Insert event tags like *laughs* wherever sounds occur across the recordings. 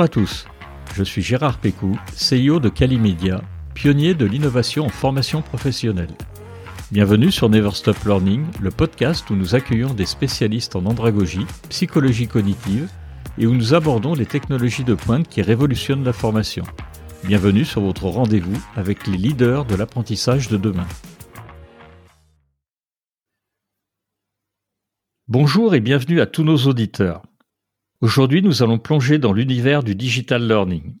Bonjour à tous, je suis Gérard Pécou, CEO de Calimedia, pionnier de l'innovation en formation professionnelle. Bienvenue sur Never Stop Learning, le podcast où nous accueillons des spécialistes en andragogie, psychologie cognitive et où nous abordons les technologies de pointe qui révolutionnent la formation. Bienvenue sur votre rendez-vous avec les leaders de l'apprentissage de demain. Bonjour et bienvenue à tous nos auditeurs. Aujourd'hui, nous allons plonger dans l'univers du digital learning.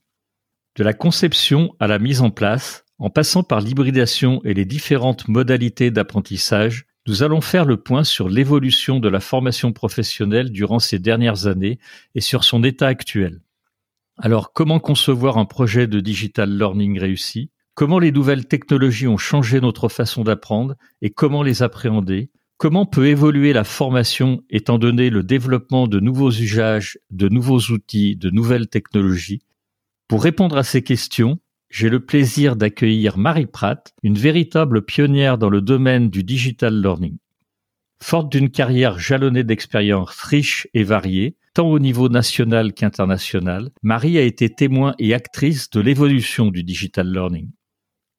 De la conception à la mise en place, en passant par l'hybridation et les différentes modalités d'apprentissage, nous allons faire le point sur l'évolution de la formation professionnelle durant ces dernières années et sur son état actuel. Alors, comment concevoir un projet de digital learning réussi? Comment les nouvelles technologies ont changé notre façon d'apprendre? Et comment les appréhender? Comment peut évoluer la formation étant donné le développement de nouveaux usages, de nouveaux outils, de nouvelles technologies? Pour répondre à ces questions, j'ai le plaisir d'accueillir Marie Pratt, une véritable pionnière dans le domaine du digital learning. Forte d'une carrière jalonnée d'expériences riches et variées, tant au niveau national qu'international, Marie a été témoin et actrice de l'évolution du digital learning.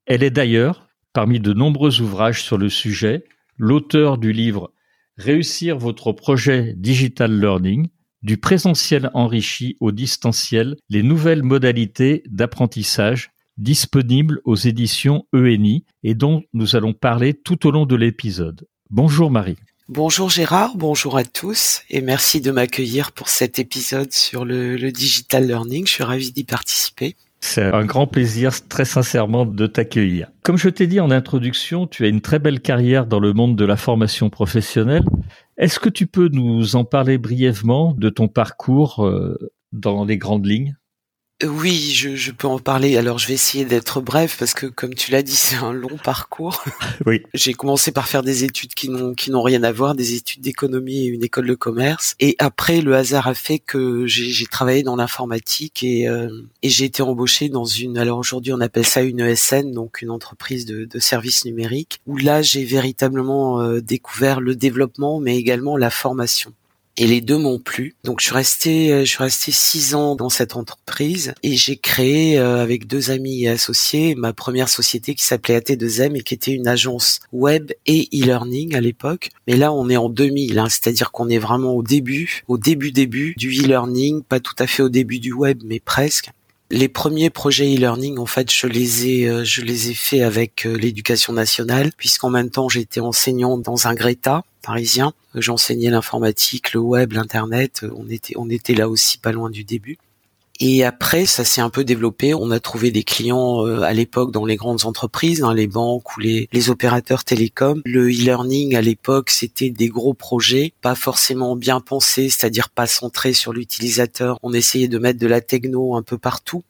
Elle est d'ailleurs, parmi de nombreux ouvrages sur le sujet, l'auteur du livre Réussir votre projet Digital Learning, du présentiel enrichi au distanciel, les nouvelles modalités d'apprentissage disponibles aux éditions ENI et dont nous allons parler tout au long de l'épisode. Bonjour Marie. Bonjour Gérard, bonjour à tous et merci de m'accueillir pour cet épisode sur le, digital learning. Je suis ravi d'y participer. C'est un grand plaisir, très sincèrement, de t'accueillir. Comme je t'ai dit en introduction, tu as une très belle carrière dans le monde de la formation professionnelle. Est-ce que tu peux nous en parler brièvement de ton parcours euh, dans les grandes lignes? Oui, je, je, peux en parler. Alors, je vais essayer d'être bref parce que, comme tu l'as dit, *laughs* c'est un long parcours. *laughs* Oui. J'ai commencé par faire des études qui n'ont qui n'ont rien à voir, des études d'économie et une école de commerce. Et après, le hasard a fait que j'ai travaillé dans l'informatique et euh, et j'ai été embauché dans une. Alors aujourd'hui, on appelle ça une ESN, donc une entreprise de, de services numériques, où là, j'ai véritablement euh, découvert le développement, mais également la formation et les deux m'ont plu. Donc je suis resté, euh, je suis resté six ans dans cette entreprise et j'ai créé euh, avec deux amis et associés ma première société qui s'appelait AT2M et qui était une agence web et e-learning à l'époque. Mais là on est en 2000, hein, c'est-à-dire qu'on est vraiment au début, au début début du e-learning, pas tout à fait au début du web, mais presque. Les premiers projets e-learning, en fait, je les ai, euh, je les ai faits avec l'éducation nationale, puisqu'en même temps j'étais enseignant dans un Greta, parisien. J'enseignais l'informatique, le web, l'internet. On était, on était là aussi pas loin du début. Et après, ça s'est un peu développé. On a trouvé des clients euh, à l'époque dans les grandes entreprises, hein, les banques ou les, les opérateurs télécoms. Le e-learning à l'époque, c'était des gros projets, pas forcément bien pensés, c'est-à-dire pas centrés sur l'utilisateur. On essayait de mettre de la techno un peu partout.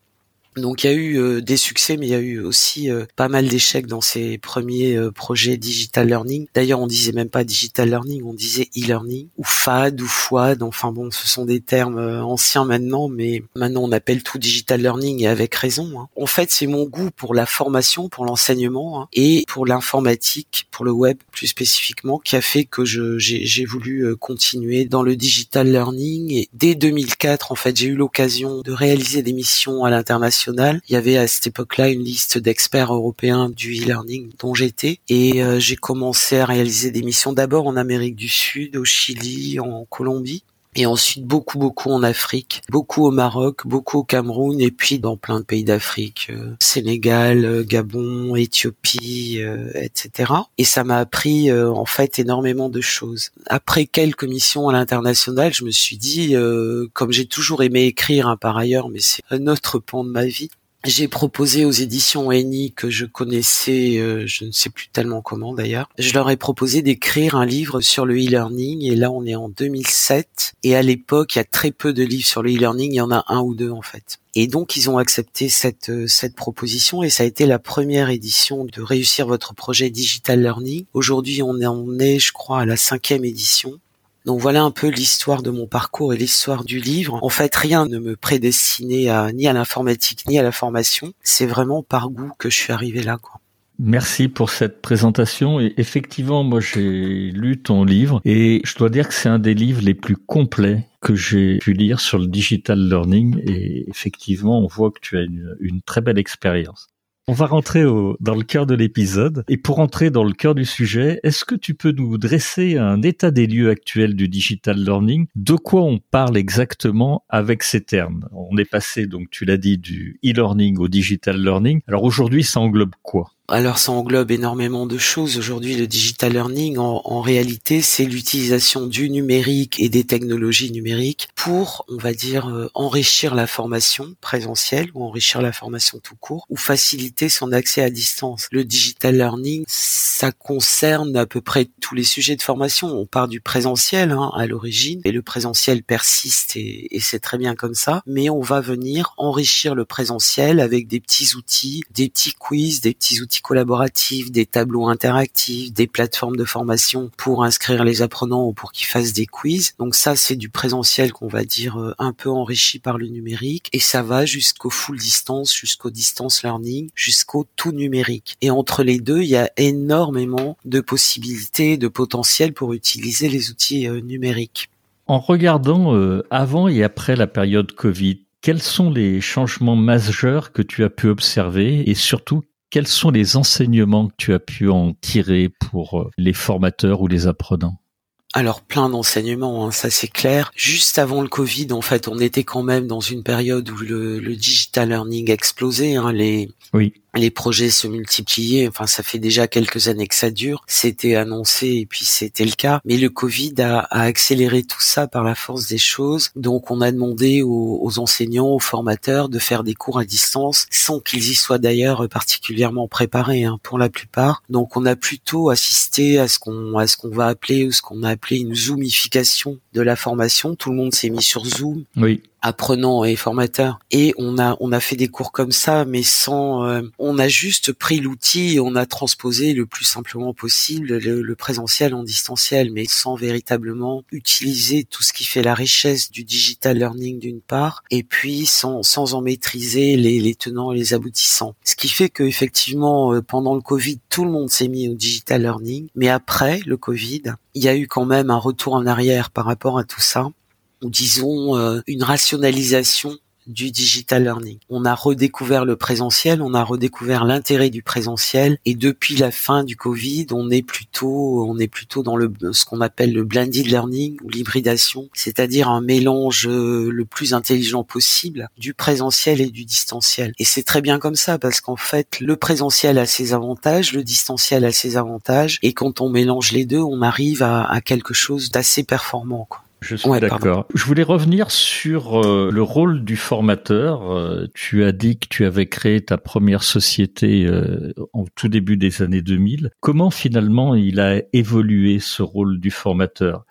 Donc il y a eu euh, des succès, mais il y a eu aussi euh, pas mal d'échecs dans ces premiers euh, projets digital learning. D'ailleurs, on disait même pas digital learning, on disait e-learning ou FAD ou FOAD. Enfin bon, ce sont des termes anciens maintenant, mais maintenant on appelle tout digital learning et avec raison. Hein. En fait, c'est mon goût pour la formation, pour l'enseignement hein, et pour l'informatique, pour le web plus spécifiquement, qui a fait que j'ai voulu continuer dans le digital learning. Et dès 2004, en fait, j'ai eu l'occasion de réaliser des missions à l'international il y avait à cette époque-là une liste d'experts européens du e-learning dont j'étais. Et euh, j'ai commencé à réaliser des missions d'abord en Amérique du Sud, au Chili, en Colombie et ensuite beaucoup beaucoup en Afrique, beaucoup au Maroc, beaucoup au Cameroun et puis dans plein de pays d'Afrique, euh, Sénégal, euh, Gabon, Éthiopie, etc. Et ça m'a appris en fait énormément de choses. Après quelques missions à l'international, je me suis dit, comme j'ai toujours aimé écrire hein, par ailleurs, mais c'est un autre pan de ma vie, j'ai proposé aux éditions ENI que je connaissais, euh, je ne sais plus tellement comment d'ailleurs, je leur ai proposé d'écrire un livre sur le e-learning et là on est en 2007 et à l'époque il y a très peu de livres sur le e-learning, il y en a un ou deux en fait. Et donc ils ont accepté cette euh, cette proposition et ça a été la première édition de réussir votre projet digital learning. Aujourd'hui on en est je crois à la cinquième édition donc voilà un peu l'histoire de mon parcours et l'histoire du livre. En fait, rien ne me prédestinait ni à l'informatique ni à la formation. C'est vraiment par goût que je suis arrivé là. Quoi. Merci pour cette présentation. Effectivement, moi, j'ai lu ton livre et je dois dire que c'est un des livres les plus complets que j'ai pu lire sur le digital learning. Et effectivement, on voit que tu as une très belle expérience. On va rentrer dans le cœur de l'épisode. Et pour entrer dans le cœur du sujet, est-ce que tu peux nous dresser un état des lieux actuel du digital learning? De quoi on parle exactement avec ces termes? On est passé, donc tu l'as dit, du e-learning au digital learning. Alors aujourd'hui, ça englobe quoi? Alors ça englobe énormément de choses. Aujourd'hui, le digital learning, en, réalité, c'est l'utilisation du numérique et des technologies numériques pour, on va dire, euh, enrichir la formation présentielle ou enrichir la formation tout court ou faciliter son accès à distance. Le digital learning, ça concerne à peu près tous les sujets de formation. On part du présentiel hein, à l'origine et le présentiel persiste et, et c'est très bien comme ça. Mais on va venir enrichir le présentiel avec des petits outils, des petits quiz, des petits outils collaboratifs, des tableaux interactifs, des plateformes de formation pour inscrire les apprenants ou pour qu'ils fassent des quiz. Donc ça, c'est du présentiel qu'on va dire euh, un peu enrichi par le numérique et ça va jusqu'au full distance, jusqu'au distance learning, jusqu'au tout numérique. Et entre les deux, il y a énormément de possibilités, de potentiel pour utiliser les outils euh, numériques. En regardant euh, avant et après la période Covid, quels sont les changements majeurs que tu as pu observer et surtout quels sont les enseignements que tu as pu en tirer pour euh, les formateurs ou les apprenants? Alors plein d'enseignements, hein, ça c'est clair. Juste avant le Covid, en fait, on était quand même dans une période où le, digital learning explosait. Hein, les, oui les projets se multipliaient. Enfin, ça fait déjà quelques années que ça dure. C'était annoncé et puis c'était le cas. Mais le Covid a, accéléré tout ça par la force des choses. Donc, on a demandé aux, enseignants, aux formateurs de faire des cours à distance sans qu'ils y soient d'ailleurs particulièrement préparés hein, pour la plupart. Donc, on a plutôt assisté à ce qu'on à ce qu'on va appeler ou ce qu'on a appelé une zoomification de la formation. Tout le monde s'est mis sur Zoom. Oui apprenants et formateurs et on a on a fait des cours comme ça mais sans euh, on a juste pris l'outil et on a transposé le plus simplement possible le, présentiel en distanciel mais sans véritablement utiliser tout ce qui fait la richesse du digital learning d'une part et puis sans sans en maîtriser les, les tenants et les aboutissants. Ce qui fait que effectivement euh, pendant le Covid tout le monde s'est mis au digital learning mais après le Covid il y a eu quand même un retour en arrière par rapport à tout ça ou disons euh, une rationalisation du digital learning. On a redécouvert le présentiel, on a redécouvert l'intérêt du présentiel et depuis la fin du Covid, on est plutôt on est plutôt dans le ce qu'on appelle le blended learning ou l'hybridation, c'est-à-dire un mélange euh, le plus intelligent possible du présentiel et du distanciel. Et c'est très bien comme ça parce qu'en fait, le présentiel a ses avantages, le distanciel a ses avantages et quand on mélange les deux, on arrive à, à quelque chose d'assez performant quoi. Je suis d'accord. Je voulais revenir sur euh, le rôle du formateur. Euh, tu as dit que tu avais créé ta première société euh, en tout début des années 2000. Comment finalement il a évolué ce rôle du formateur?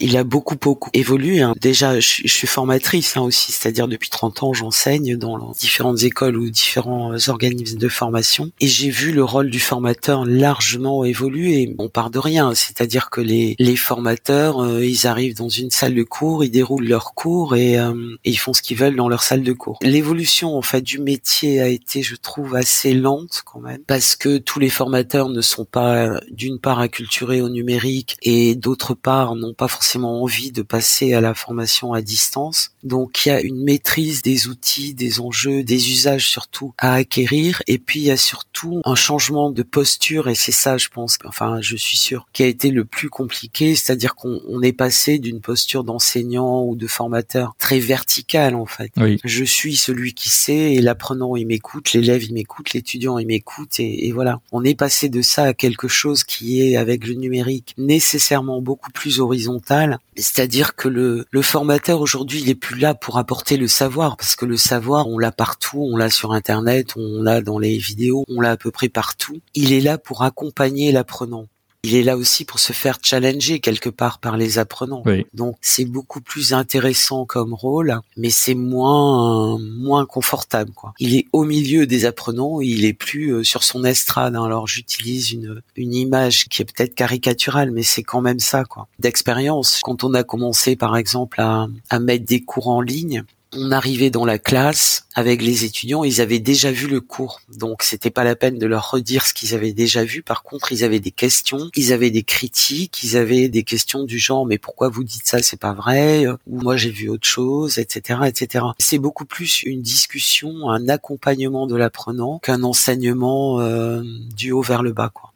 Il a beaucoup beaucoup évolué. Hein. Déjà, je, suis formatrice hein, aussi, c'est-à-dire depuis 30 ans, j'enseigne dans différentes écoles ou différents euh, organismes de formation, et j'ai vu le rôle du formateur largement évoluer. On part de rien, c'est-à-dire que les, les formateurs, euh, ils arrivent dans une salle de cours, ils déroulent leurs cours et, euh, et ils font ce qu'ils veulent dans leur salle de cours. L'évolution en fait du métier a été, je trouve, assez lente quand même, parce que tous les formateurs ne sont pas d'une part acculturés au numérique et d'autre part n'ont pas forcément envie de passer à la formation à distance. Donc il y a une maîtrise des outils, des enjeux, des usages surtout à acquérir. Et puis il y a surtout un changement de posture et c'est ça, je pense, enfin je suis sûr, qui a été le plus compliqué, c'est-à-dire qu'on est passé d'une posture d'enseignant ou de formateur très verticale en fait. Je suis celui qui sait et l'apprenant il m'écoute, l'élève il m'écoute, l'étudiant il m'écoute et, et voilà. On est passé de ça à quelque chose qui est avec le numérique nécessairement beaucoup plus horizontal c'est-à-dire que le, formateur aujourd'hui, il est plus là pour apporter le savoir, parce que le savoir, on l'a partout, on l'a sur Internet, on l'a dans les vidéos, on l'a à peu près partout. Il est là pour accompagner l'apprenant il est là aussi pour se faire challenger quelque part par les apprenants. Donc c'est beaucoup plus intéressant comme rôle, mais c'est moins moins confortable quoi. Il est au milieu des apprenants, il est plus euh, sur son estrade. Hein. Alors j'utilise une une image qui est peut-être caricaturale, mais c'est quand même ça quoi. D'expérience, quand on a commencé par exemple à à mettre des cours en ligne, on arrivait dans la classe avec les étudiants, ils avaient déjà vu le cours, donc c'était pas la peine de leur redire ce qu'ils avaient déjà vu. Par contre, ils avaient des questions, ils avaient des critiques, ils avaient des questions du genre mais pourquoi vous dites ça, c'est pas vrai, ou moi j'ai vu autre chose, etc., etc. C'est beaucoup plus une discussion, un accompagnement de l'apprenant qu'un enseignement euh, du haut vers le bas, quoi.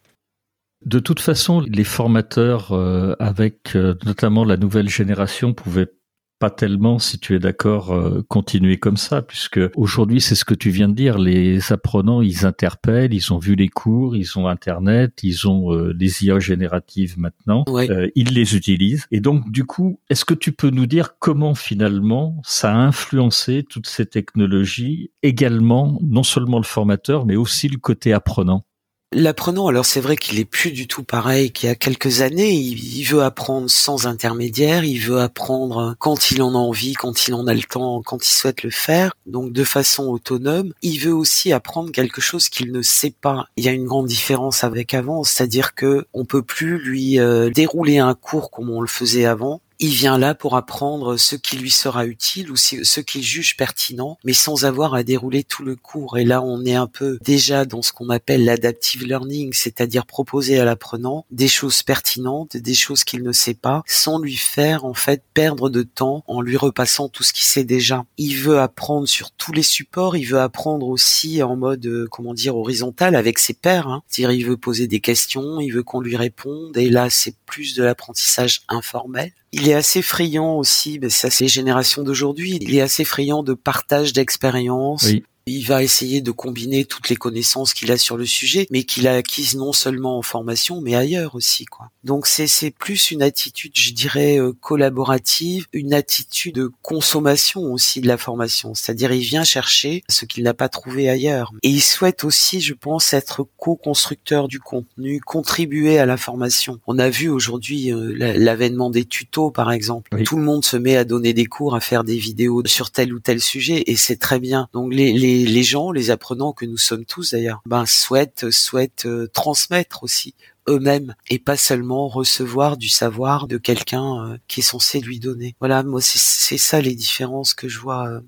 De toute façon, les formateurs, euh, avec euh, notamment la nouvelle génération, pouvaient pas tellement, si tu es d'accord, euh, continuer comme ça, puisque aujourd'hui, c'est ce que tu viens de dire, les apprenants, ils interpellent, ils ont vu les cours, ils ont Internet, ils ont euh, les IA génératives maintenant, euh, ils les utilisent. Et donc, du coup, est-ce que tu peux nous dire comment finalement ça a influencé toutes ces technologies, également, non seulement le formateur, mais aussi le côté apprenant? L'apprenant, alors c'est vrai qu'il est plus du tout pareil qu'il y a quelques années. Il, veut apprendre sans intermédiaire, il veut apprendre quand il en a envie, quand il en a le temps, quand il souhaite le faire, donc de façon autonome. Il veut aussi apprendre quelque chose qu'il ne sait pas. Il y a une grande différence avec avant, c'est-à-dire que on peut plus lui euh, dérouler un cours comme on le faisait avant il vient là pour apprendre ce qui lui sera utile ou ce qu'il juge pertinent, mais sans avoir à dérouler tout le cours. Et là, on est un peu déjà dans ce qu'on appelle l'adaptive learning, c'est-à-dire proposer à l'apprenant des choses pertinentes, des choses qu'il ne sait pas, sans lui faire en fait perdre de temps en lui repassant tout ce qu'il sait déjà. Il veut apprendre sur tous les supports, il veut apprendre aussi en mode euh, comment dire horizontal avec ses pairs. Hein. C'est-à-dire, il veut poser des questions, il veut qu'on lui réponde. Et là, c'est plus de l'apprentissage informel. Il est assez friand aussi, mais ça c'est les générations d'aujourd'hui, il est assez friand de partage d'expérience, il va essayer de combiner toutes les connaissances qu'il a sur le sujet, mais qu'il a acquises non seulement en formation, mais ailleurs aussi, quoi. Donc c'est c'est plus une attitude, je dirais, euh, collaborative, une attitude de consommation aussi de la formation. C'est-à-dire, il vient chercher ce qu'il n'a pas trouvé ailleurs, et il souhaite aussi, je pense, être co-constructeur du contenu, contribuer à la formation. On a vu aujourd'hui euh, l'avènement des tutos, par exemple. Tout le monde se met à donner des cours, à faire des vidéos sur tel ou tel sujet, et c'est très bien. Donc les, les les, gens, les apprenants que nous sommes tous d'ailleurs, ben souhaitent souhaitent euh, transmettre aussi eux-mêmes et pas seulement recevoir du savoir de quelqu'un euh, qui est censé lui donner. Voilà, moi c'est ça les différences que je vois euh,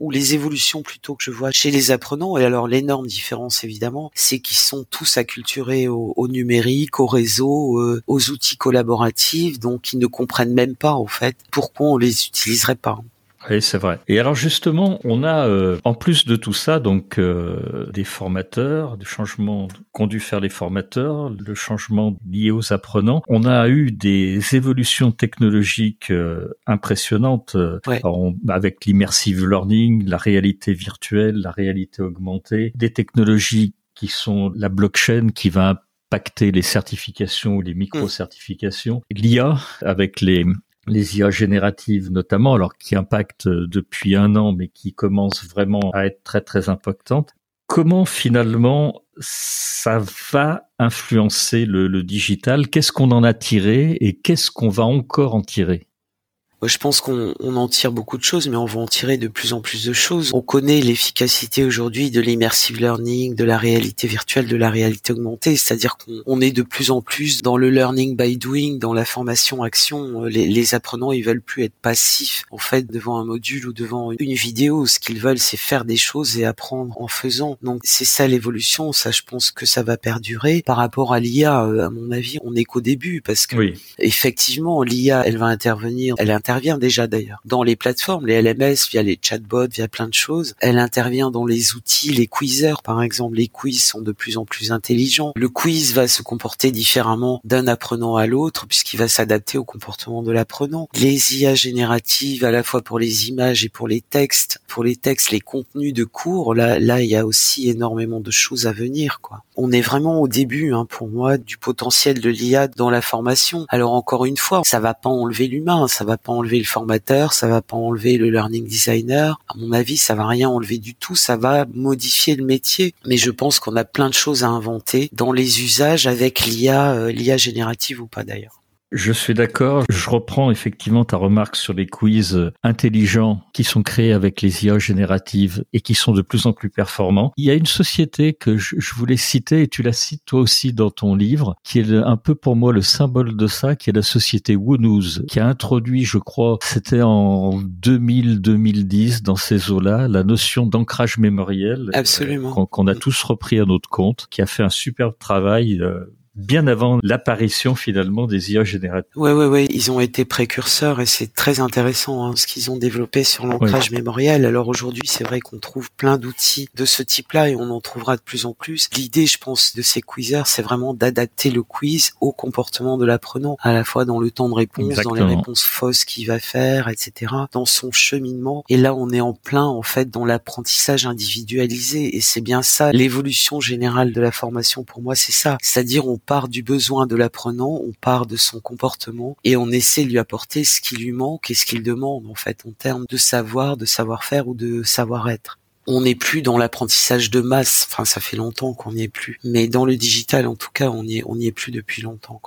ou les évolutions plutôt que je vois chez les apprenants. Et alors l'énorme différence évidemment, c'est qu'ils sont tous acculturés au, au numérique, au réseau, aux outils collaboratifs, donc ils ne comprennent même pas en fait pourquoi on les utiliserait pas. Oui, c'est vrai. Et alors justement, on a euh, en plus de tout ça donc euh, des formateurs, des changements qu'ont dû faire les formateurs, le changement lié aux apprenants. On a eu des évolutions technologiques euh, impressionnantes avec l'immersive learning, la réalité virtuelle, la réalité augmentée, des technologies qui sont la blockchain qui va impacter les certifications ou les micro-certifications, l'IA avec les les IA génératives notamment, alors qui impactent euh, depuis un an, mais qui commencent vraiment à être très très impactantes. Comment finalement ça va influencer le, le digital? Qu'est-ce qu'on en a tiré et qu'est-ce qu'on va encore en tirer? Je pense qu'on en tire beaucoup de choses, mais on va en tirer de plus en plus de choses. On connaît l'efficacité aujourd'hui de l'immersive learning, de la réalité virtuelle, de la réalité augmentée, c'est-à-dire qu'on est de plus en plus dans le learning by doing, dans la formation action. Les, les, apprenants, ils veulent plus être passifs en fait devant un module ou devant une vidéo. Ce qu'ils veulent, c'est faire des choses et apprendre en faisant. Donc c'est ça l'évolution. Ça, je pense que ça va perdurer. Par rapport à l'IA, euh, à mon avis, on n'est qu'au début parce que effectivement, l'IA, elle va intervenir, elle intervient déjà d'ailleurs dans les plateformes, les LMS, via les chatbots, via plein de choses. Elle intervient dans les outils, les quizers par exemple. Les quiz sont de plus en plus intelligents. Le quiz va se comporter différemment d'un apprenant à l'autre puisqu'il va s'adapter au comportement de l'apprenant. Les IA génératives à la fois pour les images et pour les textes, pour les textes, les contenus de cours, là, là, il y a aussi énormément de choses à venir, quoi. On est vraiment au début, hein, pour moi, du potentiel de l'IA dans la formation. Alors encore une fois, ça va pas enlever l'humain, ça va pas enlever le formateur, ça va pas enlever le learning designer. À mon avis, ça va rien enlever du tout, ça va modifier le métier. Mais je pense qu'on a plein de choses à inventer dans les usages avec l'IA, euh, l'IA générative ou pas d'ailleurs. Je suis d'accord. Je reprends effectivement ta remarque sur les quiz intelligents qui sont créés avec les IA génératives et qui sont de plus en plus performants. Il y a une société que je, voulais citer et tu la cites toi aussi dans ton livre, qui est un peu pour moi le symbole de ça, qui est la société Woonooz, qui a introduit, je crois, c'était en 2000-2010 dans ces eaux-là, la notion d'ancrage mémoriel. Absolument. Qu'on a tous repris à notre compte, qui a fait un superbe travail. Bien avant l'apparition finalement des IA génératives. Ouais, ouais, ouais, ils ont été précurseurs et c'est très intéressant hein, ce qu'ils ont développé sur l'ancrage mémoriel. Alors aujourd'hui, c'est vrai qu'on trouve plein d'outils de ce type-là et on en trouvera de plus en plus. L'idée, je pense, de ces quizers, c'est vraiment d'adapter le quiz au comportement de l'apprenant, à la fois dans le temps de réponse, dans les réponses fausses qu'il va faire, etc., dans son cheminement. Et là, on est en plein, en fait, dans l'apprentissage individualisé et c'est bien ça, l'évolution générale de la formation pour moi, c'est ça. C'est-à-dire, on part du besoin de l'apprenant, on part de son comportement et on essaie de lui apporter ce qui lui manque et ce qu'il demande en fait en termes de savoir, de savoir-faire ou de savoir-être. On n'est plus dans l'apprentissage de masse, enfin ça fait longtemps qu'on n'y est plus, mais dans le digital en tout cas on n'y est, plus depuis longtemps.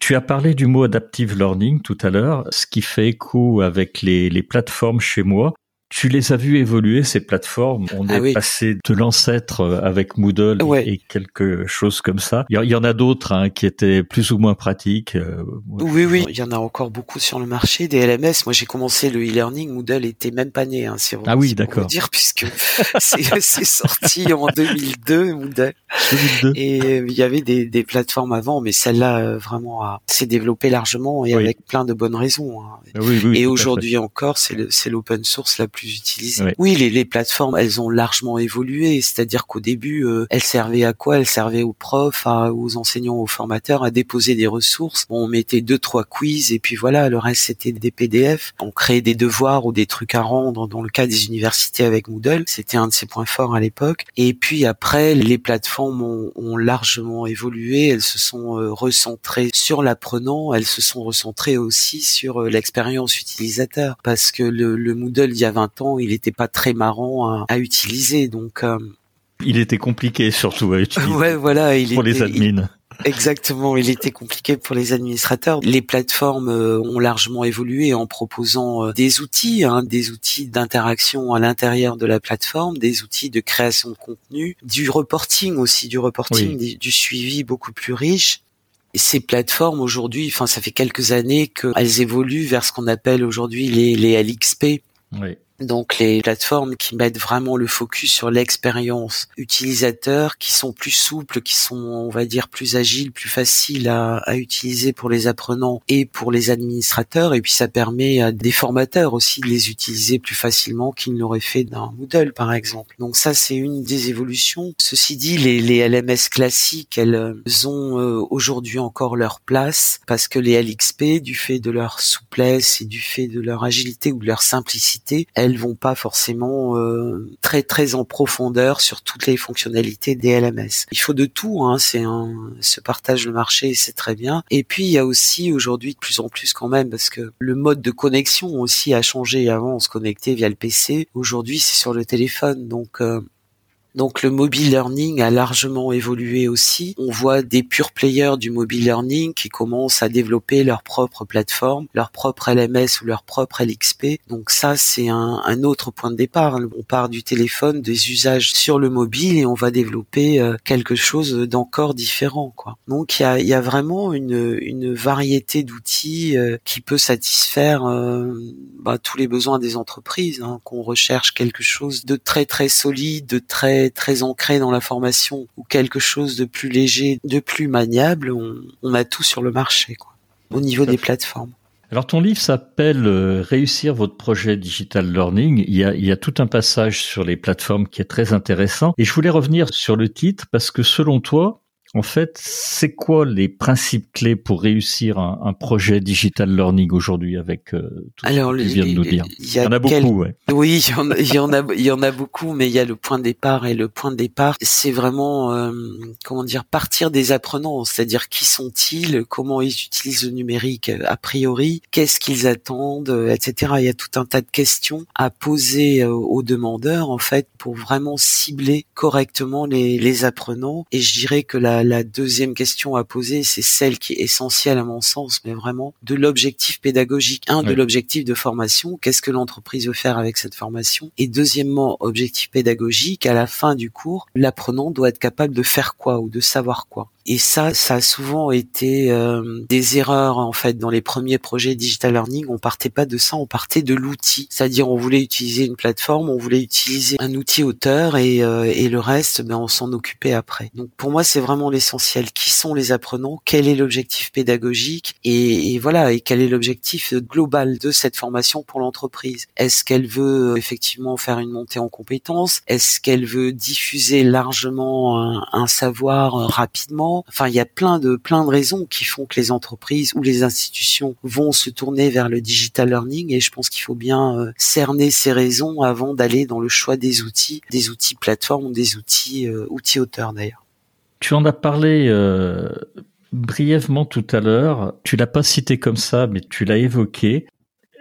Tu as parlé du mot adaptive learning tout à l'heure, ce qui fait écho avec les plateformes chez moi. Tu les as vues évoluer ces plateformes? On ah est passé de l'ancêtre euh, avec Moodle et quelque chose comme ça. Il y, en a d'autres hein, qui étaient plus ou moins pratiques. Euh, oui, oui, il y en a encore beaucoup sur le marché des LMS. Moi, j'ai commencé le e-learning. Moodle était même pas né. Hein, ah oui, d'accord. Dire puisque *laughs* c'est sorti en 2002 Moodle. 2002. Et euh, il y avait des, des plateformes avant, mais celle-là vraiment s'est développée largement et avec plein de bonnes raisons. Hein. Ah oui, oui, et aujourd'hui encore, c'est l'open source la plus oui, les, les, plateformes, elles ont largement évolué. C'est-à-dire qu'au début, euh, elles servaient à quoi? Elles servaient aux profs, aux enseignants, aux formateurs à déposer des ressources. on mettait deux, trois quiz et puis voilà, le reste c'était des PDF. On créait des devoirs ou des trucs à rendre. Dans le cas des universités avec Moodle, c'était un de ses points forts à l'époque. Et puis après, les plateformes ont, ont largement évolué. Elles se sont euh, recentrées sur l'apprenant. Elles se sont recentrées aussi sur euh, l'expérience utilisateur parce que le, le Moodle il y a 20 temps, il n'était pas très marrant à, utiliser. Donc, euh, il était compliqué surtout à *laughs* utiliser. Ouais, voilà, il pour les admins. Exactement, il était compliqué pour les administrateurs. Les plateformes euh, ont largement évolué en proposant euh, des outils, hein, des outils d'interaction à l'intérieur de la plateforme, des outils de création de contenu, du reporting aussi, du reporting, du, suivi beaucoup plus riche. ces plateformes aujourd'hui, enfin ça fait quelques années qu'elles évoluent vers ce qu'on appelle aujourd'hui les, les LXP. Oui donc les plateformes qui mettent vraiment le focus sur l'expérience utilisateur, qui sont plus souples, qui sont on va dire plus agiles, plus faciles à, à, utiliser pour les apprenants et pour les administrateurs. Et puis ça permet à des formateurs aussi de les utiliser plus facilement qu'ils ne l'auraient fait dans Moodle par exemple. Donc ça c'est une des évolutions. Ceci dit, les, les LMS classiques, elles ont euh, aujourd'hui encore leur place parce que les LXP, du fait de leur souplesse et du fait de leur agilité ou de leur simplicité, elles elles vont pas forcément euh, très très en profondeur sur toutes les fonctionnalités des LMS. Il faut de tout, hein, c'est un se partage le marché, c'est très bien. Et puis il y a aussi aujourd'hui de plus en plus quand même parce que le mode de connexion aussi a changé. Avant on se connectait via le PC, aujourd'hui c'est sur le téléphone, donc euh, donc le mobile learning a largement évolué aussi. On voit des pure players du mobile learning qui commencent à développer leur propre plateforme, leur propre LMS ou leur propre LXP. Donc ça c'est un, autre point de départ. On part du téléphone, des usages sur le mobile et on va développer euh, quelque chose d'encore différent. Quoi. Donc il y a, y a, vraiment une, une variété d'outils euh, qui peut satisfaire euh, bah, tous les besoins des entreprises. Hein, qu'on recherche quelque chose de très très solide, de très très ancré dans la formation ou quelque chose de plus léger, de plus maniable, on, a tout sur le marché quoi, au niveau des plateformes. Alors ton livre s'appelle euh, Réussir votre projet digital learning. Il y, a, il y a tout un passage sur les plateformes qui est très intéressant. Et je voulais revenir sur le titre parce que selon toi, en fait, c'est quoi les principes clés pour réussir un, projet digital learning aujourd'hui avec euh, tout Alors, ce que tu viens de nous dire? Il y, en a beaucoup, Oui, il y, en, a, il y en a beaucoup, mais il y a le point de départ et le point de départ, c'est vraiment euh, comment dire partir des apprenants, c'est-à-dire qui sont-ils, comment ils utilisent le numérique a priori, qu'est-ce qu'ils attendent, etc. Il y a tout un tas de questions à poser euh, aux demandeurs en fait pour vraiment cibler correctement les, les apprenants. Et je dirais que la la, la deuxième question à poser, c'est celle qui est essentielle à mon sens, mais vraiment de l'objectif pédagogique. Un, de l'objectif de formation. Qu'est-ce que l'entreprise veut faire avec cette formation? Et deuxièmement, objectif pédagogique. À la fin du cours, l'apprenant doit être capable de faire quoi ou de savoir quoi? Et ça, ça a souvent été euh, des erreurs en fait dans les premiers projets digital learning. On partait pas de ça, on partait de l'outil. C'est-à-dire on voulait utiliser une plateforme, on voulait utiliser un outil auteur et, euh, et le reste, ben on s'en occupait après. Donc pour moi, c'est vraiment l'essentiel. Qui sont les apprenants? Quel est l'objectif pédagogique? Et, et, voilà, et quel est l'objectif global de cette formation pour l'entreprise? Est-ce qu'elle veut effectivement faire une montée en compétences? Est-ce qu'elle veut diffuser largement un, un savoir euh, Enfin, il y a plein de plein de raisons qui font que les entreprises ou les institutions vont se tourner vers le digital learning et je pense qu'il faut bien euh, cerner ces raisons avant d'aller dans le choix des outils, des outils plateformes ou des outils euh, outils auteurs d'ailleurs. Tu en as parlé euh, brièvement tout à l'heure. Tu l'as pas cité comme ça, mais tu l'as évoqué.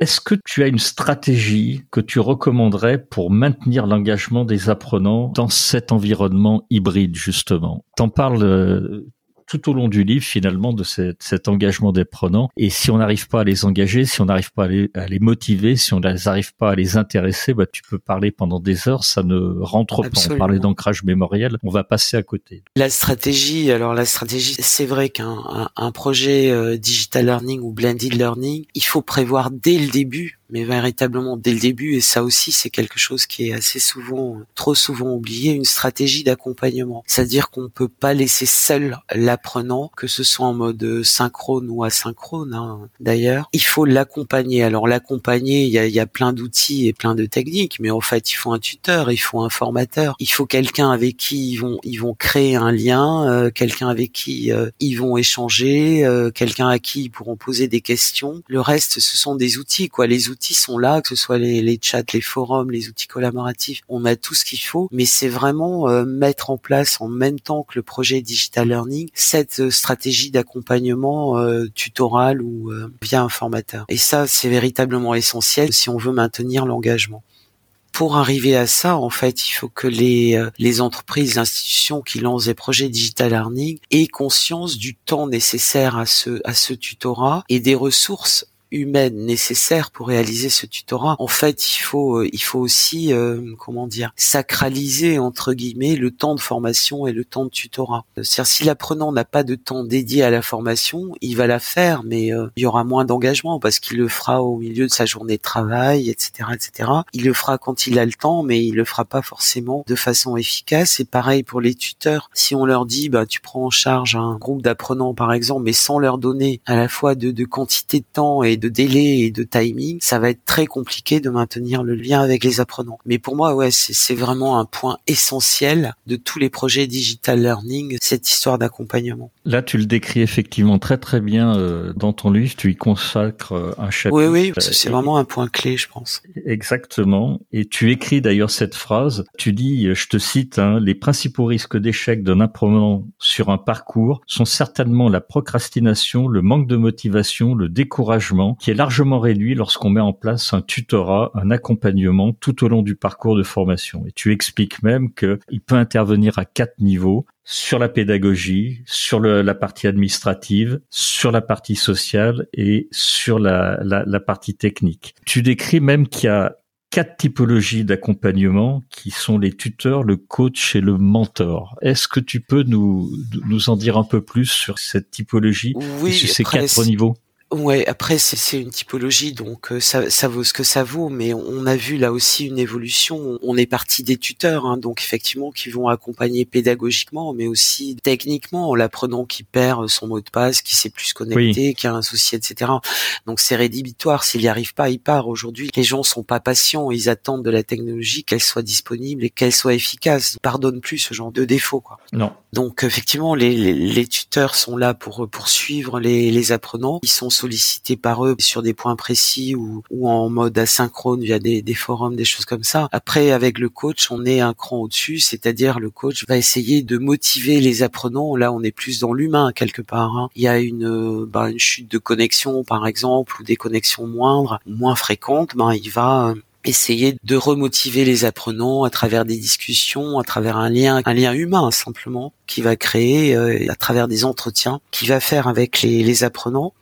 Est-ce que tu as une stratégie que tu recommanderais pour maintenir l'engagement des apprenants dans cet environnement hybride, justement? T'en parles euh, tout au long du livre finalement de cet engagement des prenants. Et si on n'arrive pas à les engager, si on n'arrive pas à les, à les, motiver, si on n'arrive pas à les intéresser, bah, tu peux parler pendant des heures, ça ne rentre pas. On parlait d'ancrage mémoriel, on va passer à côté. La stratégie, alors la stratégie, c'est vrai qu'un un, projet euh, digital learning ou blended learning, il faut prévoir dès le début mais véritablement dès le début, et ça aussi c'est quelque chose qui est assez souvent, trop souvent oublié, une stratégie d'accompagnement. C'est-à-dire qu'on ne peut pas laisser seul l'apprenant, que ce soit en mode synchrone ou asynchrone hein, d'ailleurs. Il faut l'accompagner. Alors l'accompagner, il y a, plein d'outils et plein de techniques, mais en fait il faut un tuteur, il faut un formateur, il faut quelqu'un avec qui ils vont, ils vont créer un lien, euh, quelqu'un avec qui euh, ils vont échanger, euh, quelqu'un à qui ils pourront poser des questions. Le reste, ce sont des outils, quoi. Les outils sont là, que ce soit les, chats, les forums, les outils collaboratifs, on a tout ce qu'il faut, mais c'est vraiment euh, mettre en place en même temps que le projet digital learning cette euh, stratégie d'accompagnement euh, tutoral ou via un formateur. Et ça, c'est véritablement essentiel si on veut maintenir l'engagement pour arriver à ça, en fait, il faut que les, les entreprises, les institutions qui lancent des projets digital learning aient conscience du temps nécessaire à ce, à ce tutorat et des ressources humaine nécessaire pour réaliser ce tutorat. En fait, il faut euh, il faut aussi euh, comment dire sacraliser entre guillemets le temps de formation et le temps de tutorat. C'est-à-dire si l'apprenant n'a pas de temps dédié à la formation, il va la faire, mais euh, il y aura moins d'engagement parce qu'il le fera au milieu de sa journée de travail, etc., etc. Il le fera quand il a le temps, mais il le fera pas forcément de façon efficace. Et pareil pour les tuteurs. Si on leur dit, bah tu prends en charge un groupe d'apprenants par exemple, mais sans leur donner à la fois de, de quantité de temps et de délai et de timing, ça va être très compliqué de maintenir le lien avec les apprenants. Mais pour moi, ouais, c'est vraiment un point essentiel de tous les projets digital learning, cette histoire d'accompagnement. Là, tu le décris effectivement très très bien euh, dans ton livre. Tu y consacres euh, un chapitre. Oui, oui, c'est vraiment un point clé, je pense. Exactement. Et tu écris d'ailleurs cette phrase. Tu dis, je te cite, hein, les principaux risques d'échec d'un apprenant sur un parcours sont certainement la procrastination, le manque de motivation, le découragement qui est largement réduit lorsqu'on met en place un tutorat, un accompagnement tout au long du parcours de formation. Et tu expliques même qu'il peut intervenir à quatre niveaux sur la pédagogie, sur la partie administrative, sur la partie sociale et sur la, la partie technique. Tu décris même qu'il y a quatre typologies d'accompagnement qui sont les tuteurs, le coach et le mentor. Est-ce que tu peux nous, nous en dire un peu plus sur cette typologie oui, sur ces quatre niveaux? Ouais, après c'est une typologie, donc euh, ça, ça vaut ce que ça vaut, mais on a vu là aussi une évolution. On est parti des tuteurs, hein, donc effectivement qui vont accompagner pédagogiquement, mais aussi techniquement, en l'apprenant qui perd son mot de passe, qui sait plus se connecter, qui a un souci, etc. Donc c'est rédhibitoire. S'il n'y arrive pas, il part. Aujourd'hui, les gens sont pas patients, ils attendent de la technologie qu'elle soit disponible et qu'elle soit efficace. Ils pardonnent plus ce genre de défaut, quoi. Non. Donc effectivement, les, les, les tuteurs sont là pour poursuivre les, les apprenants. Ils sont sollicités par eux sur des points précis ou, ou en mode asynchrone via des, des, forums, des choses comme ça. Après, avec le coach, on est un cran au-dessus, c'est-à-dire le coach va essayer de motiver les apprenants. Là, on est plus dans l'humain quelque part. Hein. Il y a une, bah, une chute de connexion, par exemple, ou des connexions moindres, moins fréquentes. Ben, il va essayer de remotiver les apprenants à travers des discussions, à travers un lien, un lien humain simplement, qui va créer euh, à travers des entretiens, qui va faire avec les, les apprenants.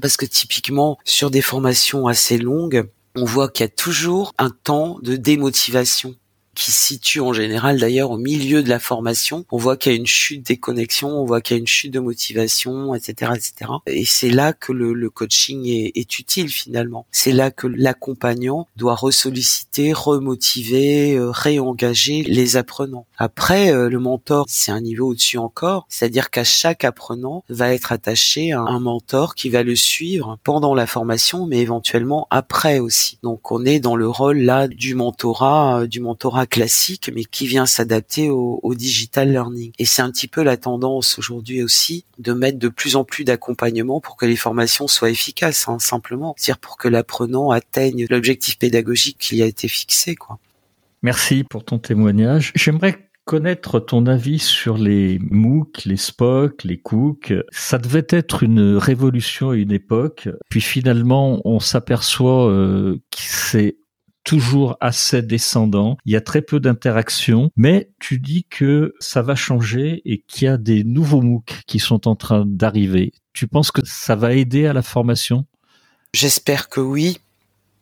Parce que typiquement, sur des formations assez longues, on voit qu'il y a toujours un temps de démotivation qui situe en général d'ailleurs au milieu de la formation. On voit qu'il y a une chute des connexions, on voit qu'il y a une chute de motivation, etc., etc. Et c'est là que le, le coaching est, est, utile finalement. C'est là que l'accompagnant doit ressolliciter, remotiver, euh, réengager les apprenants. Après, euh, le mentor, c'est un niveau au-dessus encore, c'est-à-dire qu'à chaque apprenant va être attaché un, un mentor qui va le suivre pendant la formation, mais éventuellement après aussi. Donc on est dans le rôle là du mentorat, euh, du mentorat classique, mais qui vient s'adapter au, digital learning. Et c'est un petit peu la tendance aujourd'hui aussi de mettre de plus en plus d'accompagnement pour que les formations soient efficaces, hein, simplement. C'est-à-dire pour que l'apprenant atteigne l'objectif pédagogique qui a été fixé, quoi. Merci pour ton témoignage. J'aimerais connaître ton avis sur les MOOC, les SPOC, les Cook. Ça devait être une révolution à une époque, puis finalement on s'aperçoit euh, que c'est toujours assez descendant. Il y a très peu d'interactions, mais tu dis que ça va changer et qu'il y a des nouveaux MOOC qui sont en train d'arriver. Tu penses que ça va aider à la formation? J'espère que oui,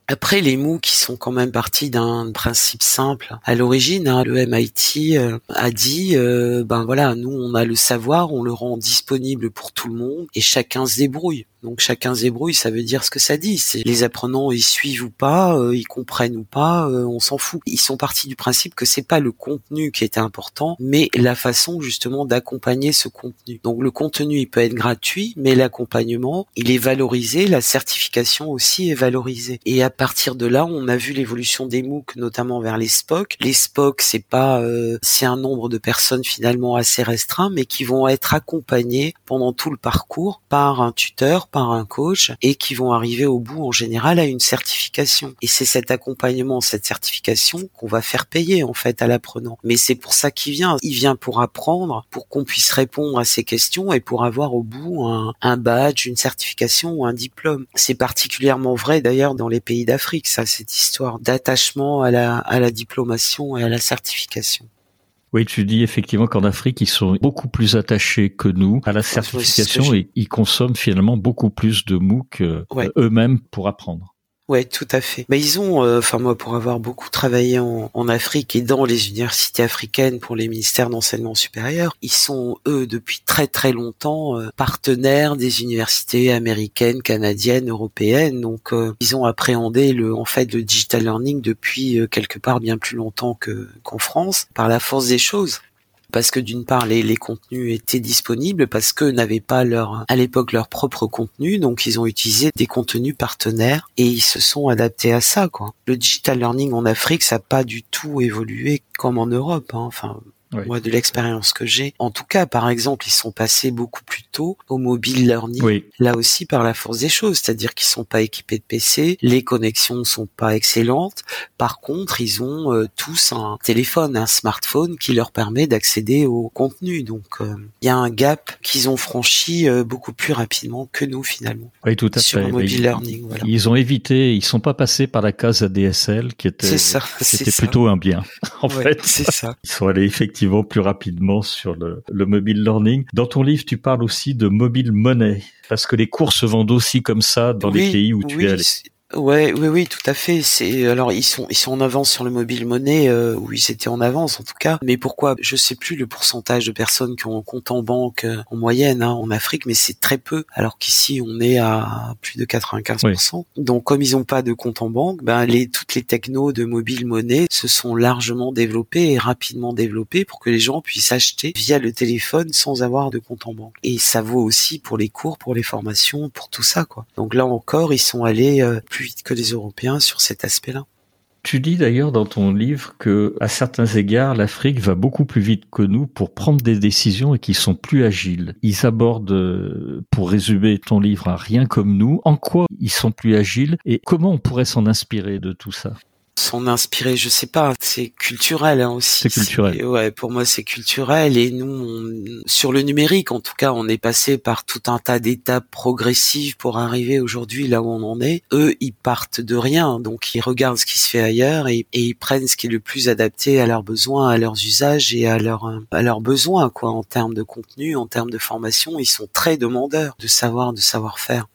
après, les MOOC qui sont quand même partis d'un principe simple. À l'origine, hein, le MIT euh, a dit, euh, ben voilà, nous on a le savoir, on le rend disponible pour tout le monde et chacun se débrouille. Donc chacun se débrouille, ça veut dire ce que ça dit. C'est les apprenants, ils suivent ou pas, euh, ils comprennent ou pas, on s'en fout. Ils sont partis du principe que c'est pas le contenu qui était important, mais la façon justement d'accompagner ce contenu. Donc le contenu, il peut être gratuit, mais l'accompagnement, il est valorisé, la certification aussi est valorisée. Et à partir de là, on a vu l'évolution des MOOC, notamment vers les SPOC. Les SPOC, c'est pas, euh, c'est un nombre de personnes finalement assez restreint, mais qui vont être accompagnées pendant tout le parcours par un tuteur, par un coach, et qui vont arriver au bout en général à une certification. Et c'est cet accompagnement, cette certification qu'on va faire payer en fait à l'apprenant. Mais c'est pour ça qu'il vient. Il vient pour apprendre, pour qu'on puisse répondre à ces questions et pour avoir au bout un, un badge, une certification ou un diplôme. C'est particulièrement vrai d'ailleurs dans les pays d'Afrique, ça, cette histoire d'attachement à la, à la diplomation et à la certification. Oui, tu dis effectivement qu'en Afrique, ils sont beaucoup plus attachés que nous à la certification et ils consomment finalement beaucoup plus de MOOC euh, eux-mêmes pour apprendre. Ouais, tout à fait. Mais ils ont, euh, enfin moi, pour avoir beaucoup travaillé en, Afrique et dans les universités africaines pour les ministères d'enseignement supérieur, ils sont eux depuis très très longtemps euh, partenaires des universités américaines, canadiennes, européennes. Donc euh, ils ont appréhendé le, en fait, le digital learning depuis quelque part bien plus longtemps que qu'en France, par la force des choses parce que d'une part les, les, contenus étaient disponibles parce qu'eux n'avaient pas leur à l'époque leur propre contenu donc ils ont utilisé des contenus partenaires et ils se sont adaptés à ça quoi. Le digital learning en Afrique ça n'a pas du tout évolué comme en Europe hein. enfin moi de l'expérience que j'ai. En tout cas, par exemple, ils sont passés beaucoup plus tôt au mobile learning. Là aussi par la force des choses, c'est-à-dire qu'ils sont pas équipés de PC, les connexions ne sont pas excellentes. Par contre, ils ont euh, tous un téléphone, un smartphone qui leur permet d'accéder au contenu. Donc euh, il y a un gap qu'ils ont franchi euh, beaucoup plus rapidement que nous finalement. Oui, tout à sur fait. Le mobile learning. Voilà. Ils ont évité, ils sont pas passés par la case ADSL qui était, ça, c'était plutôt un bien. *laughs* En fait, c'est ça. Ils sont allés effectivement plus rapidement sur le, le mobile learning. Dans ton livre, tu parles aussi de mobile money, parce que les cours se vendent aussi comme ça dans les pays où tu es allé. Ouais, oui, oui, tout à fait. C'est alors ils sont ils sont en avance sur le mobile monnaie, euh, oui, c'était en avance en tout cas. Mais pourquoi? Je sais plus le pourcentage de personnes qui ont un compte en banque euh, en moyenne hein, en Afrique, mais c'est très peu. Alors qu'ici on est à plus de 95%. Donc comme ils ont pas de compte en banque, ben les toutes les technos de mobile monnaie se sont largement développées et rapidement développées pour que les gens puissent acheter via le téléphone sans avoir de compte en banque. Et ça vaut aussi pour les cours, pour les formations, pour tout ça quoi. Donc là encore, ils sont allés euh, plus vite que les Européens sur cet aspect-là. Tu dis d'ailleurs dans ton livre que, à certains égards, l'Afrique va beaucoup plus vite que nous pour prendre des décisions et qu'ils sont plus agiles. Ils abordent, pour résumer ton livre, rien comme nous. En quoi ils sont plus agiles et comment on pourrait s'en inspirer de tout ça? S'en inspirer, je sais pas, c'est culturel hein, aussi. C'est culturel. Ouais, pour moi c'est culturel et nous sur le numérique en tout cas, on est passé par tout un tas d'étapes progressives pour arriver aujourd'hui là où on en est. Eux, ils partent de rien, donc ils regardent ce qui se fait ailleurs et, et ils prennent ce qui est le plus adapté à leurs besoins, à leurs usages et à leurs à leurs besoins quoi en termes de contenu, en termes de formation, ils sont très demandeurs de savoir, de savoir faire.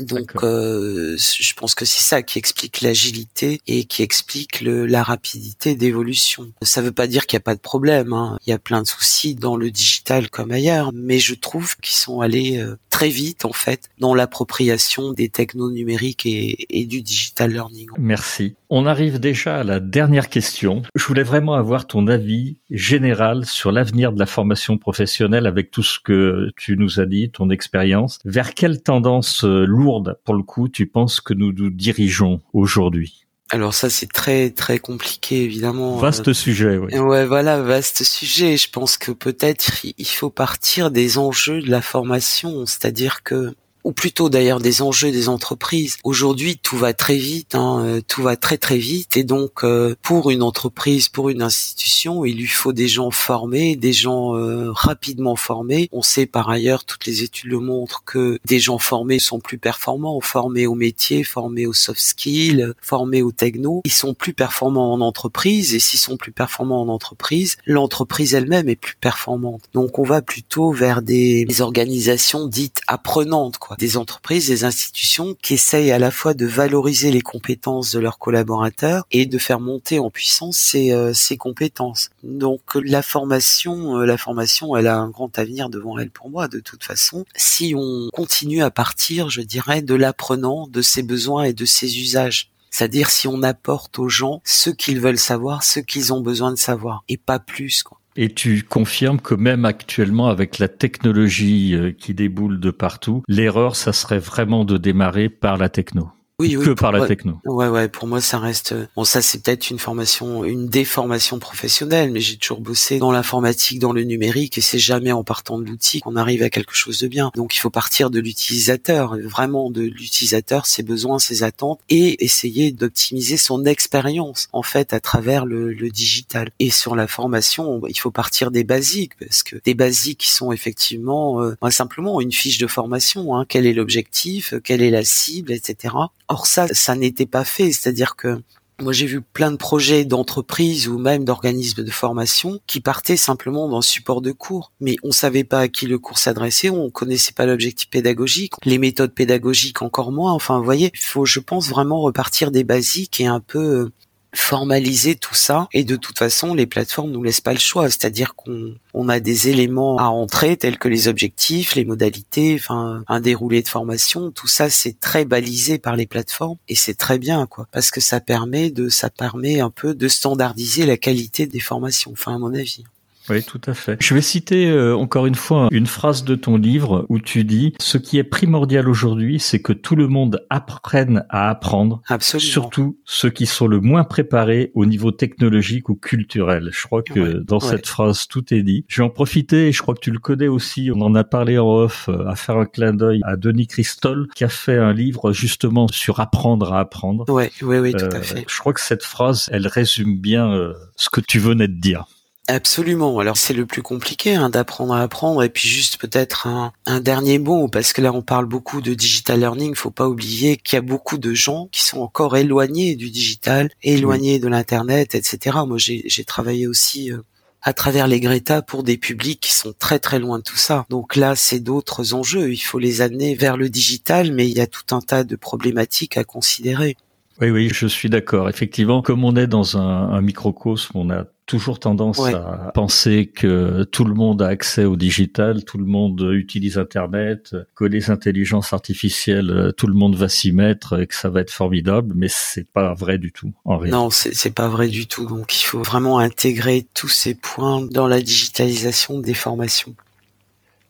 Donc, euh, je pense que c'est ça qui explique l'agilité et qui explique le, la rapidité d'évolution. Ça veut pas dire qu'il n'y a pas de problème. Hein. Il y a plein de soucis dans le digital comme ailleurs, mais je trouve qu'ils sont allés euh, très vite en fait dans l'appropriation des technos numériques et, et, du digital learning. Merci. On arrive déjà à la dernière question. Je voulais vraiment avoir ton avis général sur l'avenir de la formation professionnelle avec tout ce que tu nous as dit, ton expérience. Vers quelle tendance euh, lourde, pour le coup, tu penses que nous nous dirigeons aujourd'hui? Alors ça c'est très très compliqué évidemment. Vaste sujet, oui. Ouais, voilà, vaste sujet. Je pense que peut-être il faut partir des enjeux de la formation, c'est-à-dire que ou plutôt d'ailleurs des enjeux des entreprises. Aujourd'hui, tout va très vite, hein, euh, tout va très très vite, et donc euh, pour une entreprise, pour une institution, il lui faut des gens formés, des gens euh, rapidement formés. On sait par ailleurs, toutes les études le montrent, que des gens formés sont plus performants, formés au métier, formés aux soft skills, formés aux techno. Ils sont plus performants en entreprise, et s'ils sont plus performants en entreprise, l'entreprise elle-même est plus performante. Donc on va plutôt vers des, des organisations dites apprenantes, quoi des entreprises, des institutions qui essayent à la fois de valoriser les compétences de leurs collaborateurs et de faire monter en puissance ces, euh, ces compétences. Donc la formation, euh, la formation, elle a un grand avenir devant elle pour moi de toute façon. Si on continue à partir, je dirais, de l'apprenant, de ses besoins et de ses usages. C'est-à-dire si on apporte aux gens ce qu'ils veulent savoir, ce qu'ils ont besoin de savoir, et pas plus. Quoi. Et tu confirmes que même actuellement, avec la technologie euh, qui déboule de partout, l'erreur, ça serait vraiment de démarrer par la techno oui, oui, que par la techno. Ouais, ouais. Pour moi, ça reste. Bon, ça, c'est peut-être une formation, une déformation professionnelle, mais j'ai toujours bossé dans l'informatique, dans le numérique, et c'est jamais en partant de l'outil qu'on arrive à quelque chose de bien. Donc, il faut partir de l'utilisateur, vraiment de l'utilisateur, ses besoins, ses attentes, et essayer d'optimiser son expérience en fait à travers le, le digital. Et sur la formation, il faut partir des basiques, parce que des basiques qui sont effectivement euh, simplement une fiche de formation. Hein, quel est l'objectif, quelle est la cible, etc Or ça, ça n'était pas fait, c'est-à-dire que moi, j'ai vu plein de projets d'entreprises ou même d'organismes de formation qui partaient simplement le support de cours, mais on savait pas à qui le cours s'adressait, on connaissait pas l'objectif pédagogique, les méthodes pédagogiques encore moins. Enfin, vous voyez, il faut, je pense, vraiment repartir des basiques et un peu euh, formaliser tout ça. Et de toute façon les plateformes nous laissent pas le choix. C'est-à-dire qu'on on a des éléments à entrer tels que les objectifs les modalités enfin un déroulé de formation. Tout ça c'est très balisé par les plateformes. Et c'est très bien quoi. Parce que ça permet de ça permet un peu de standardiser la qualité des formations. Enfin à mon avis oui, tout à fait. Je vais citer euh, encore une fois une phrase de ton livre où tu dis ce qui est primordial aujourd'hui, c'est que tout le monde apprenne à apprendre, Absolument. surtout ceux qui sont le moins préparés au niveau technologique ou culturel. Je crois que dans cette phrase tout est dit. Je vais en profiter, je crois que tu le connais aussi, on en a parlé en off, euh, à faire un clin d'œil à Denis Christol qui a fait un livre justement sur apprendre à apprendre. Oui, oui, oui, tout à euh, fait. Je crois que cette phrase, elle résume bien ce que tu venais de dire. Absolument. Alors c'est le plus compliqué hein, d'apprendre à apprendre et puis juste peut-être un, dernier mot parce que là on parle beaucoup de digital learning. Faut pas oublier qu'il y a beaucoup de gens qui sont encore éloignés du digital, éloignés de l'internet, etc. Moi j'ai travaillé aussi euh, à travers les Greta pour des publics qui sont très très loin de tout ça. Donc là, c'est d'autres enjeux. Il faut les amener vers le digital, mais il y a tout un tas de problématiques à considérer. Oui, oui, je suis d'accord. Effectivement, comme on est dans un, un microcosme, on a toujours tendance à penser que tout le monde a accès au digital, tout le monde utilise Internet, que les intelligences artificielles, tout le monde va s'y mettre et que ça va être formidable, mais c'est pas vrai du tout en réalité. Non, c'est pas vrai du tout. Donc il faut vraiment intégrer tous ces points dans la digitalisation des formations.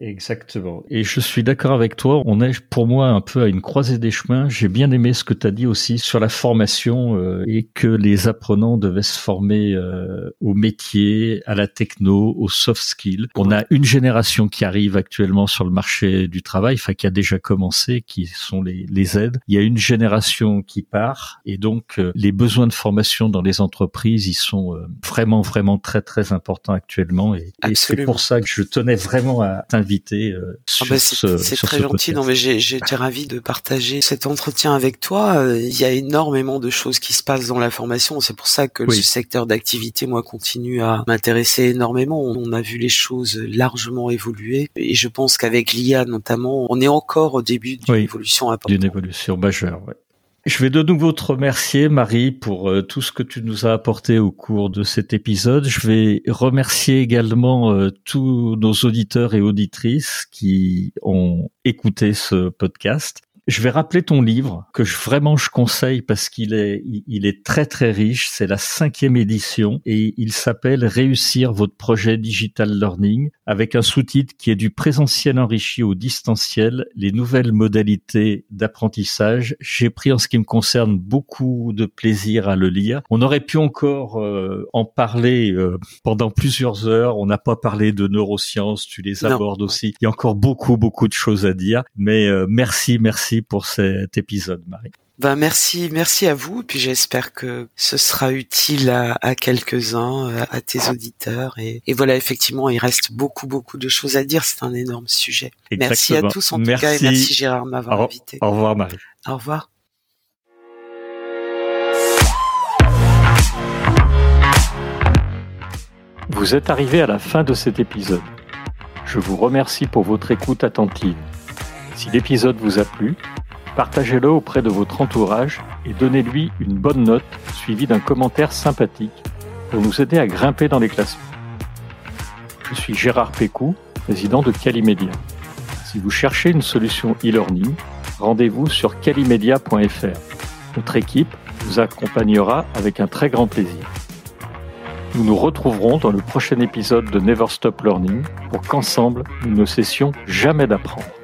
Exactement. Et je suis d'accord avec toi. On est pour moi un peu à une croisée des chemins. J'ai bien aimé ce que tu as dit aussi sur la formation euh, et que les apprenants devaient se former euh, au métier, à la techno, aux soft skills. On a une génération qui arrive actuellement sur le marché du travail, enfin qui a déjà commencé, qui sont les, les aides. Il y a une génération qui part et donc euh, les besoins de formation dans les entreprises, ils sont vraiment vraiment très très importants actuellement et, et c'est pour ça que je tenais vraiment à t'inviter euh, ah bah, c'est très gentil. Non, mais j'ai été ravi de partager cet entretien avec toi. Euh, il y a énormément de choses qui se passent dans la formation. C'est pour ça que ce secteur d'activité, moi, continue à m'intéresser énormément. On a vu les choses largement évoluer, et je pense qu'avec l'IA notamment, on est encore au début d'une évolution importante. D'une évolution majeure. Ouais. Je vais de nouveau te remercier, Marie, pour euh, tout ce que tu nous as apporté au cours de cet épisode. Je vais remercier également euh, tous nos auditeurs et auditrices qui ont écouté ce podcast. Je vais rappeler ton livre que je, vraiment je conseille parce qu'il est il est très très riche. C'est la cinquième édition et il s'appelle Réussir votre projet digital learning avec un sous-titre qui est du présentiel enrichi au distanciel, les nouvelles modalités d'apprentissage. J'ai pris en ce qui me concerne beaucoup de plaisir à le lire. On aurait pu encore euh, en parler euh, pendant plusieurs heures. On n'a pas parlé de neurosciences, tu les abordes aussi. Il y a encore beaucoup beaucoup de choses à dire, mais euh, merci merci pour cet épisode, Marie. Ben merci, merci à vous. Puis j'espère que ce sera utile à, quelques-uns, euh, à tes auditeurs. Et, voilà, effectivement, il reste beaucoup, beaucoup de choses à dire. C'est un énorme sujet. Merci à tous en tout cas et merci Gérard m'avoir invité. Au revoir Marie. Au revoir. Vous êtes arrivé à la fin de cet épisode. Je vous remercie pour votre écoute attentive. Si l'épisode vous a plu, partagez-le auprès de votre entourage et donnez-lui une bonne note suivie d'un commentaire sympathique pour nous aider à grimper dans les classements. Je suis Gérard Pécou, président de Calimedia. Si vous cherchez une solution e-learning, rendez-vous sur calimedia.fr. Notre équipe vous accompagnera avec un très grand plaisir. Nous nous retrouverons dans le prochain épisode de Never Stop Learning pour qu'ensemble, nous ne cessions jamais d'apprendre.